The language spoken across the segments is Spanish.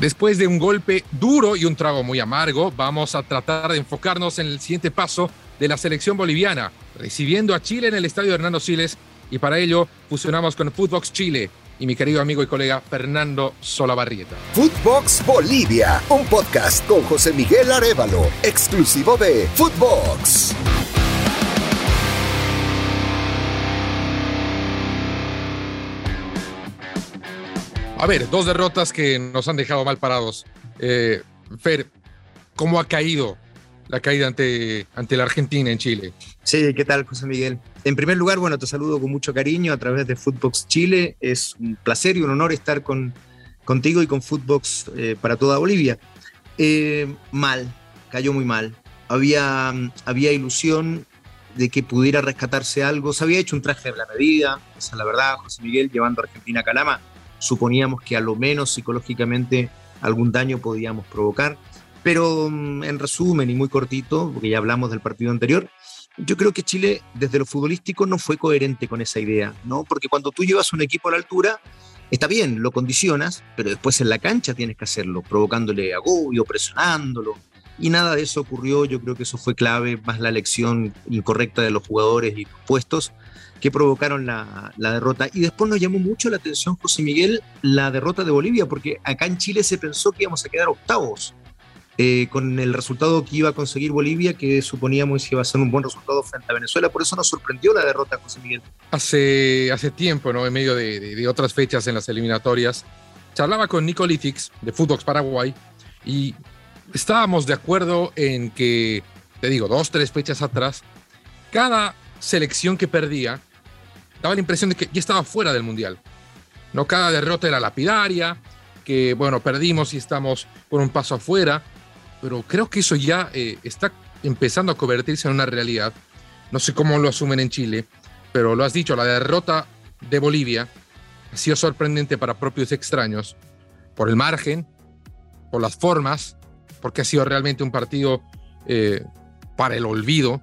Después de un golpe duro y un trago muy amargo, vamos a tratar de enfocarnos en el siguiente paso de la selección boliviana, recibiendo a Chile en el estadio Hernando Siles y para ello fusionamos con Footbox Chile y mi querido amigo y colega Fernando Solabarrieta. Footbox Bolivia, un podcast con José Miguel Arevalo, exclusivo de Footbox. A ver, dos derrotas que nos han dejado mal parados. Eh, Fer, ¿cómo ha caído la caída ante, ante la Argentina en Chile? Sí, ¿qué tal, José Miguel? En primer lugar, bueno, te saludo con mucho cariño a través de Footbox Chile. Es un placer y un honor estar con, contigo y con Footbox eh, para toda Bolivia. Eh, mal, cayó muy mal. Había, había ilusión de que pudiera rescatarse algo. Se había hecho un traje de la medida, esa es la verdad, José Miguel, llevando a Argentina a Calama suponíamos que a lo menos psicológicamente algún daño podíamos provocar. Pero mm, en resumen y muy cortito, porque ya hablamos del partido anterior, yo creo que Chile desde lo futbolístico no fue coherente con esa idea, ¿no? Porque cuando tú llevas un equipo a la altura, está bien, lo condicionas, pero después en la cancha tienes que hacerlo, provocándole agobio, presionándolo. Y nada de eso ocurrió, yo creo que eso fue clave, más la elección incorrecta de los jugadores y puestos que provocaron la, derrota. Y después nos llamó mucho la atención, José Miguel, la derrota de Bolivia, porque acá en Chile se pensó que íbamos a quedar octavos. Eh, con el resultado que iba a conseguir Bolivia, que suponíamos que iba a ser un buen resultado frente a Venezuela. Por eso nos sorprendió la derrota, José Miguel. Hace, hace tiempo, ¿no? en medio de, otras fechas en las eliminatorias, charlaba con Nico Litix de Footbox Paraguay y estábamos de acuerdo en que, te digo, dos, tres fechas atrás, cada selección que perdía daba la impresión de que ya estaba fuera del Mundial. No cada derrota era lapidaria, que bueno, perdimos y estamos por un paso afuera, pero creo que eso ya eh, está empezando a convertirse en una realidad. No sé cómo lo asumen en Chile, pero lo has dicho, la derrota de Bolivia ha sido sorprendente para propios extraños por el margen, por las formas, porque ha sido realmente un partido eh, para el olvido.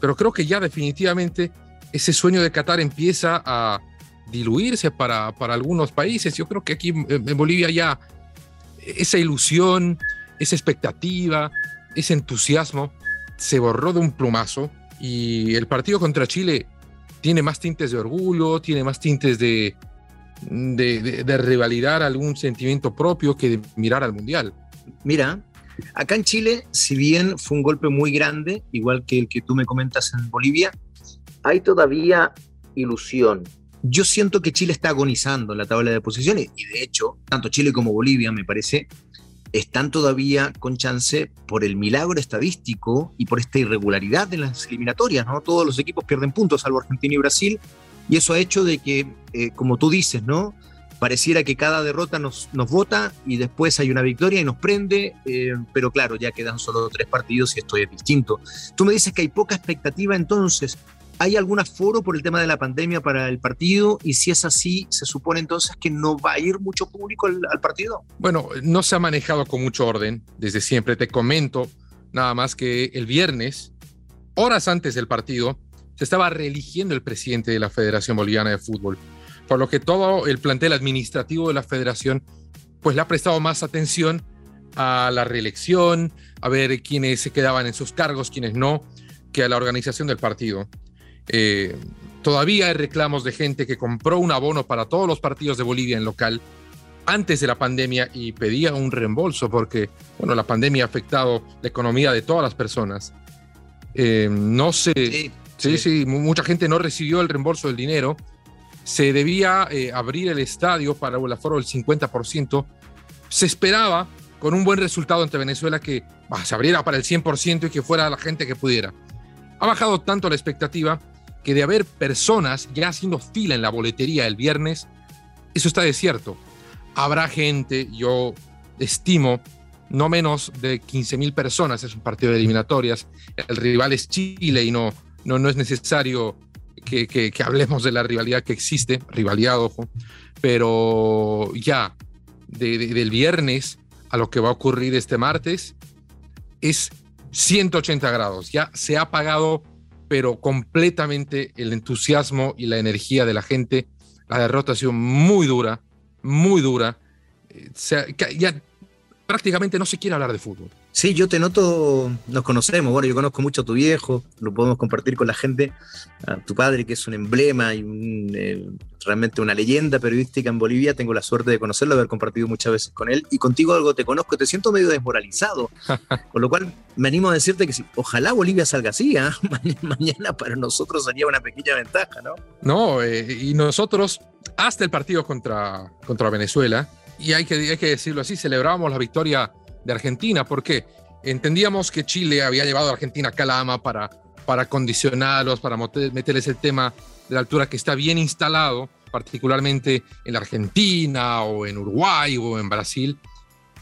Pero creo que ya definitivamente ese sueño de Qatar empieza a diluirse para, para algunos países. Yo creo que aquí en Bolivia ya esa ilusión, esa expectativa, ese entusiasmo se borró de un plumazo y el partido contra Chile tiene más tintes de orgullo, tiene más tintes de, de, de, rivalidad, algún sentimiento propio que de mirar al Mundial. Mira, Acá en Chile, si bien fue un golpe muy grande, igual que el que tú me comentas en Bolivia, hay todavía ilusión. Yo siento que Chile está agonizando en la tabla de posiciones y de hecho, tanto Chile como Bolivia, me parece, están todavía con chance por el milagro estadístico y por esta irregularidad de las eliminatorias, ¿no? Todos los equipos pierden puntos, salvo Argentina y Brasil, y eso ha hecho de que, eh, como tú dices, ¿no? pareciera que cada derrota nos, nos vota y después hay una victoria y nos prende, eh, pero claro, ya quedan solo tres partidos y esto es distinto. Tú me dices que hay poca expectativa, entonces, ¿hay algún aforo por el tema de la pandemia para el partido? Y si es así, ¿se supone entonces que no va a ir mucho público al, al partido? Bueno, no se ha manejado con mucho orden desde siempre. Te comento nada más que el viernes, horas antes del partido, se estaba reeligiendo el presidente de la Federación Boliviana de Fútbol por lo que todo el plantel administrativo de la federación pues le ha prestado más atención a la reelección, a ver quiénes se quedaban en sus cargos, quiénes no, que a la organización del partido. Eh, todavía hay reclamos de gente que compró un abono para todos los partidos de Bolivia en local antes de la pandemia y pedía un reembolso porque, bueno, la pandemia ha afectado la economía de todas las personas. Eh, no sé, sí, sí, sí, mucha gente no recibió el reembolso del dinero se debía eh, abrir el estadio para el aforo del 50%. Se esperaba con un buen resultado ante Venezuela que se abriera para el 100% y que fuera la gente que pudiera. Ha bajado tanto la expectativa que de haber personas ya haciendo fila en la boletería el viernes, eso está desierto. Habrá gente, yo estimo, no menos de 15 mil personas, es un partido de eliminatorias, el rival es Chile y no, no, no es necesario que, hablemos de la rivalidad que existe, rivalidad, ojo, pero ya del viernes a lo que va a ocurrir este martes es 180 grados, ya se ha apagado, pero completamente el entusiasmo y la energía de la gente. La derrota ha sido muy dura, muy dura. ya prácticamente no se quiere hablar de fútbol. Sí, yo te noto, nos conocemos, bueno, yo conozco mucho a tu viejo, lo podemos compartir con la gente, a tu padre que es un emblema y eh, realmente una leyenda periodística en Bolivia, tengo la suerte de conocerlo, haber compartido muchas veces con él. Y contigo algo te conozco, te siento medio desmoralizado, con lo cual me animo a decirte que si, ojalá Bolivia salga así, ¿ah? mañana para nosotros sería una pequeña ventaja, ¿no? No, eh, y nosotros hasta el partido contra, contra Venezuela, y hay que, hay que decirlo así, celebrábamos la victoria de Argentina, porque entendíamos que Chile había llevado a Argentina a Calama para, para condicionarlos, para meterles el tema de la altura que está bien instalado, particularmente en Argentina o en Uruguay o en Brasil,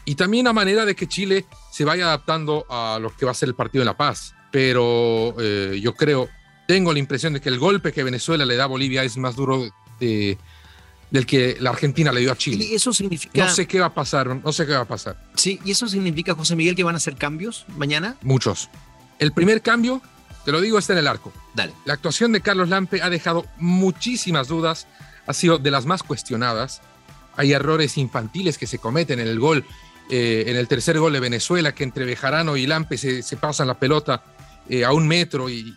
y también a manera de que Chile se vaya adaptando a lo que va a ser el partido de La Paz. Pero eh, yo creo, tengo la impresión de que el golpe que Venezuela le da a Bolivia es más duro de, del que la Argentina le dio a Chile. Y eso significa. No sé qué va a pasar, no sé qué va a pasar. Sí, y eso significa, José Miguel, que van a hacer cambios mañana. Muchos. El primer cambio, te lo digo, está en el arco. Dale. La actuación de Carlos Lampe ha dejado muchísimas dudas, ha sido de las más cuestionadas. Hay errores infantiles que se cometen en el gol, eh, en el tercer gol de Venezuela, que entre Bejarano y Lampe se, pasan la pelota eh, a un metro y,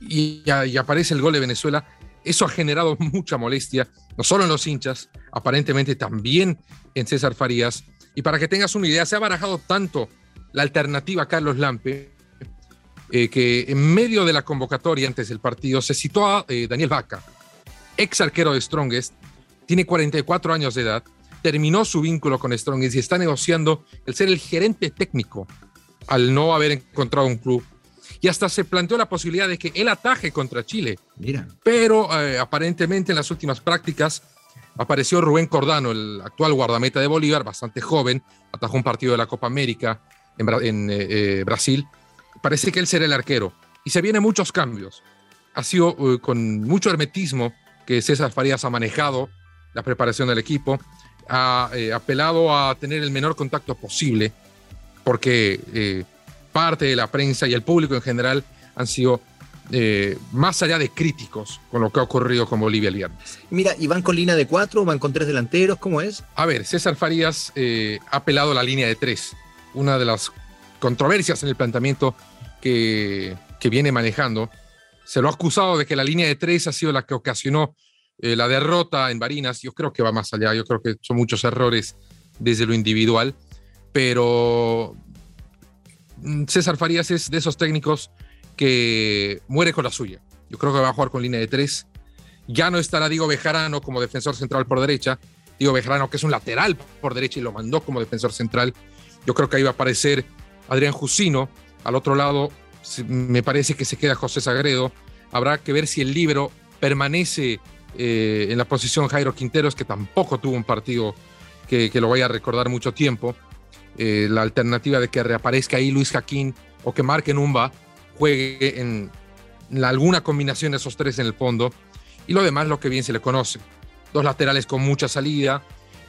y, y aparece el gol de Venezuela eso ha generado mucha molestia, no solo en los hinchas, aparentemente también en César Farías. Y para que tengas una idea, se ha barajado tanto la alternativa a Carlos Lampe, eh, que en medio de la convocatoria antes del partido se citó a eh, Daniel Vaca, ex arquero de Strongest, tiene 44 años de edad, terminó su vínculo con Strongest y está negociando el ser el gerente técnico al no haber encontrado un club y hasta se planteó la posibilidad de que él ataje contra Chile. Mira. Pero eh, aparentemente en las últimas prácticas apareció Rubén Cordano, el actual guardameta de Bolívar, bastante joven, atajó un partido de la Copa América en, eh, eh, Brasil. Parece que él será el arquero. Y se vienen muchos cambios. Ha sido con mucho hermetismo que César Farías ha manejado la preparación del equipo. Ha apelado a tener el menor contacto posible, porque parte de la prensa y el público en general han sido eh, más allá de críticos con lo que ha ocurrido con Bolivia el viernes. Mira, ¿y van con línea de cuatro? ¿Van con tres delanteros? ¿Cómo es? A ver, César Farías eh, ha apelado a la línea de tres. Una de las controversias en el planteamiento que, que, viene manejando. Se lo ha acusado de que la línea de tres ha sido la que ocasionó eh, la derrota en Barinas. Yo creo que va más allá. Yo creo que son muchos errores desde lo individual. Pero César Farías es de esos técnicos que muere con la suya. Yo creo que va a jugar con línea de tres. Ya no estará Diego Bejarano como defensor central por derecha. Diego Bejarano, que es un lateral por derecha y lo mandó como defensor central. Yo creo que ahí va a aparecer Adrián Jusino. Al otro lado, me parece que se queda José Sagredo. Habrá que ver si el libro permanece eh, en la posición Jairo Quinteros, que tampoco tuvo un partido que, que lo vaya a recordar mucho tiempo. Eh, la alternativa de que reaparezca ahí Luis Jaquín o que Marque Numba juegue en, alguna combinación de esos tres en el fondo. Y lo demás, lo que bien se le conoce. Dos laterales con mucha salida,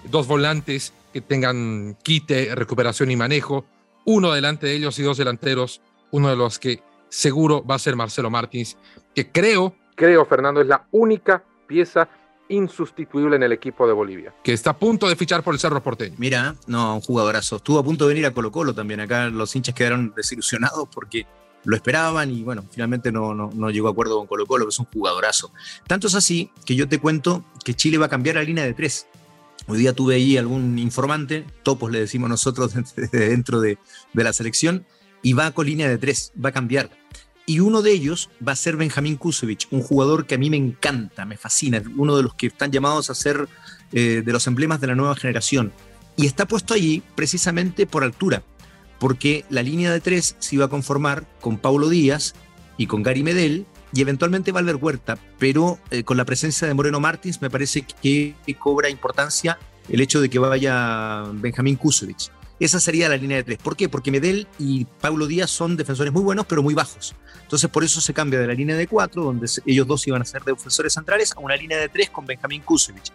dos volantes que tengan quite, recuperación y manejo, uno delante de ellos y dos delanteros, uno de los que seguro va a ser Marcelo Martins, que creo, creo Fernando, es la única pieza insustituible en el equipo de Bolivia, que está a punto de fichar por el Cerro Porteño. Mira, no, un jugadorazo. Estuvo a punto de venir a Colo Colo también. Acá los hinchas quedaron desilusionados porque lo esperaban y bueno, finalmente no, no, llegó a acuerdo con Colo Colo, que es un jugadorazo. Tanto es así que yo te cuento que Chile va a cambiar la línea de tres. Hoy día tuve ahí algún informante, topos le decimos nosotros dentro de, de la selección, y va con línea de tres, va a cambiar y uno de ellos va a ser Benjamín Kusevich, un jugador que a mí me encanta, me fascina, uno de los que están llamados a ser eh, de los emblemas de la nueva generación. Y está puesto allí precisamente por altura, porque la línea de tres se iba a conformar con Paulo Díaz y con Gary Medel y eventualmente Valver Huerta, pero eh, con la presencia de Moreno Martins me parece que, cobra importancia el hecho de que vaya Benjamín Kusevich. Esa sería la línea de tres. ¿Por qué? Porque Medel y Paulo Díaz son defensores muy buenos, pero muy bajos. Entonces, por eso se cambia de la línea de cuatro, donde ellos dos iban a ser defensores centrales, a una línea de tres con Benjamín Kusevich.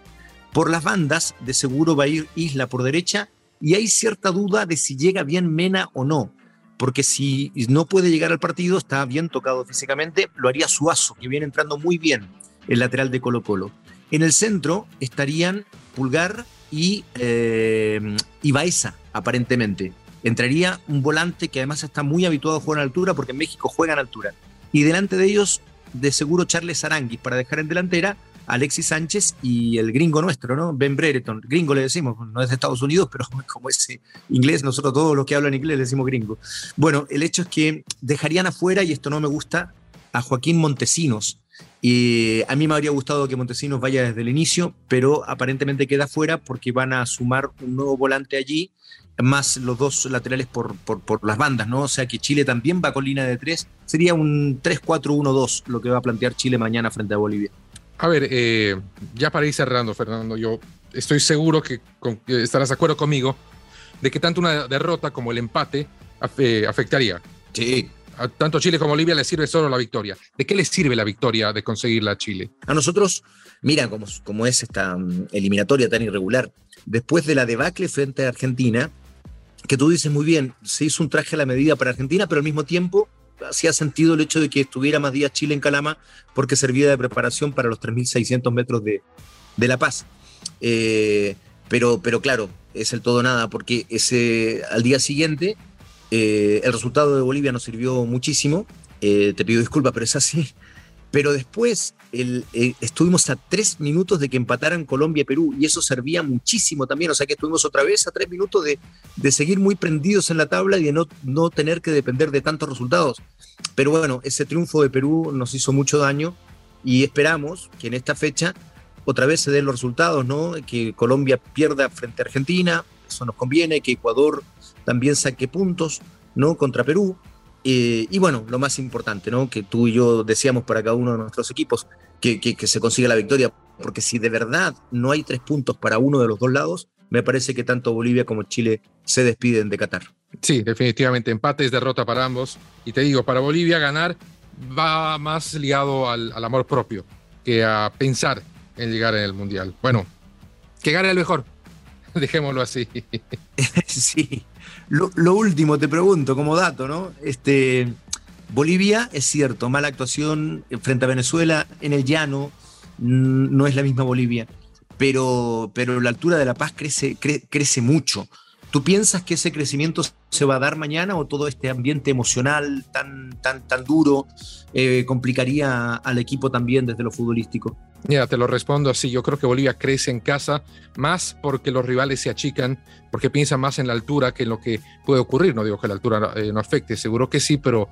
Por las bandas, de seguro va a ir Isla por derecha, y hay cierta duda de si llega bien Mena o no. Porque si no puede llegar al partido, está bien tocado físicamente, lo haría Suazo, que viene entrando muy bien el lateral de Colo Colo. En el centro estarían Pulgar y, eh, y Baeza, aparentemente. Entraría un volante que además está muy habituado a jugar en altura porque en México juega en altura. Y delante de ellos, de seguro, Charles Aranguis para dejar en delantera Alexis Sánchez y el gringo nuestro, ¿no? Ben Brereton. Gringo le decimos, no es de Estados Unidos, pero como es inglés, nosotros todos los que hablan inglés le decimos gringo. Bueno, el hecho es que dejarían afuera, y esto no me gusta, a Joaquín Montesinos. Y a mí me habría gustado que Montesinos vaya desde el inicio, pero aparentemente queda fuera porque van a sumar un nuevo volante allí, más los dos laterales por, por, las bandas, ¿no? O sea que Chile también va con línea de tres. Sería un 3-4-1-2 lo que va a plantear Chile mañana frente a Bolivia. A ver, eh, ya para ir cerrando, Fernando, yo estoy seguro que, estarás de acuerdo conmigo de que tanto una derrota como el empate afectaría. Sí. A tanto Chile como Bolivia le sirve solo la victoria. ¿De qué le sirve la victoria de conseguirla a Chile? A nosotros, mira cómo, cómo es esta mm, eliminatoria tan irregular. Después de la debacle frente a Argentina, que tú dices muy bien, se hizo un traje a la medida para Argentina, pero al mismo tiempo hacía sentido el hecho de que estuviera más días Chile en Calama porque servía de preparación para los 3.600 metros de, La Paz. Eh, pero, pero claro, es el todo nada porque ese, al día siguiente eh, el resultado de Bolivia nos sirvió muchísimo. Eh, te pido disculpas, pero es así. Pero después eh, estuvimos a tres minutos de que empataran Colombia y Perú y eso servía muchísimo también. O sea que estuvimos otra vez a tres minutos de, seguir muy prendidos en la tabla y de no, no tener que depender de tantos resultados. Pero bueno, ese triunfo de Perú nos hizo mucho daño y esperamos que en esta fecha otra vez se den los resultados, ¿no? Que Colombia pierda frente a Argentina, eso nos conviene, que Ecuador también saque puntos, ¿no? Contra Perú eh, y bueno, lo más importante, ¿no? Que tú y yo decíamos para cada uno de nuestros equipos, que, que, se consiga la victoria, porque si de verdad no hay tres puntos para uno de los dos lados, me parece que tanto Bolivia como Chile se despiden de Qatar. Sí, definitivamente, empate es derrota para ambos. Y te digo, para Bolivia ganar va más ligado al, al amor propio que a pensar en llegar en el Mundial. Bueno, que gane el mejor, dejémoslo así. sí. Lo, último, te pregunto, como dato, ¿no? Este, Bolivia, es cierto, mala actuación frente a Venezuela en el llano, no es la misma Bolivia, pero, pero la altura de La Paz crece, crece mucho. ¿Tú piensas que ese crecimiento se va a dar mañana o todo este ambiente emocional tan, tan, tan duro eh, complicaría al equipo también desde lo futbolístico? Mira, te lo respondo así. Yo creo que Bolivia crece en casa más porque los rivales se achican, porque piensan más en la altura que en lo que puede ocurrir. No digo que la altura eh, no afecte, seguro que sí, pero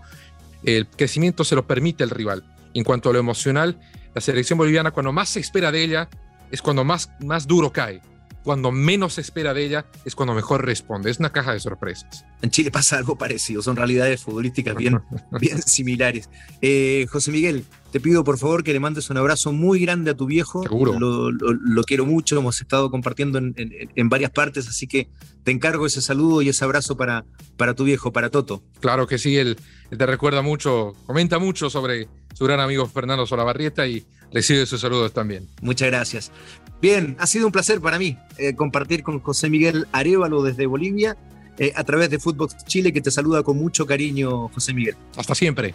el crecimiento se lo permite el rival. En cuanto a lo emocional, la selección boliviana, cuando más se espera de ella, es cuando más, más duro cae cuando menos se espera de ella es cuando mejor responde. Es una caja de sorpresas. En Chile pasa algo parecido, son realidades futbolísticas bien, bien similares. Eh, José Miguel, te pido por favor que le mandes un abrazo muy grande a tu viejo. Seguro. Lo, quiero mucho, hemos estado compartiendo en, varias partes, así que te encargo ese saludo y ese abrazo para, para tu viejo, para Toto. Claro que sí, él, te recuerda mucho, comenta mucho sobre su gran amigo Fernando Solabarrieta y recibe sus saludos también. Muchas gracias. Bien, ha sido un placer para mí eh, compartir con José Miguel Arevalo desde Bolivia eh, a través de Footbox Chile, que te saluda con mucho cariño, José Miguel. Hasta siempre.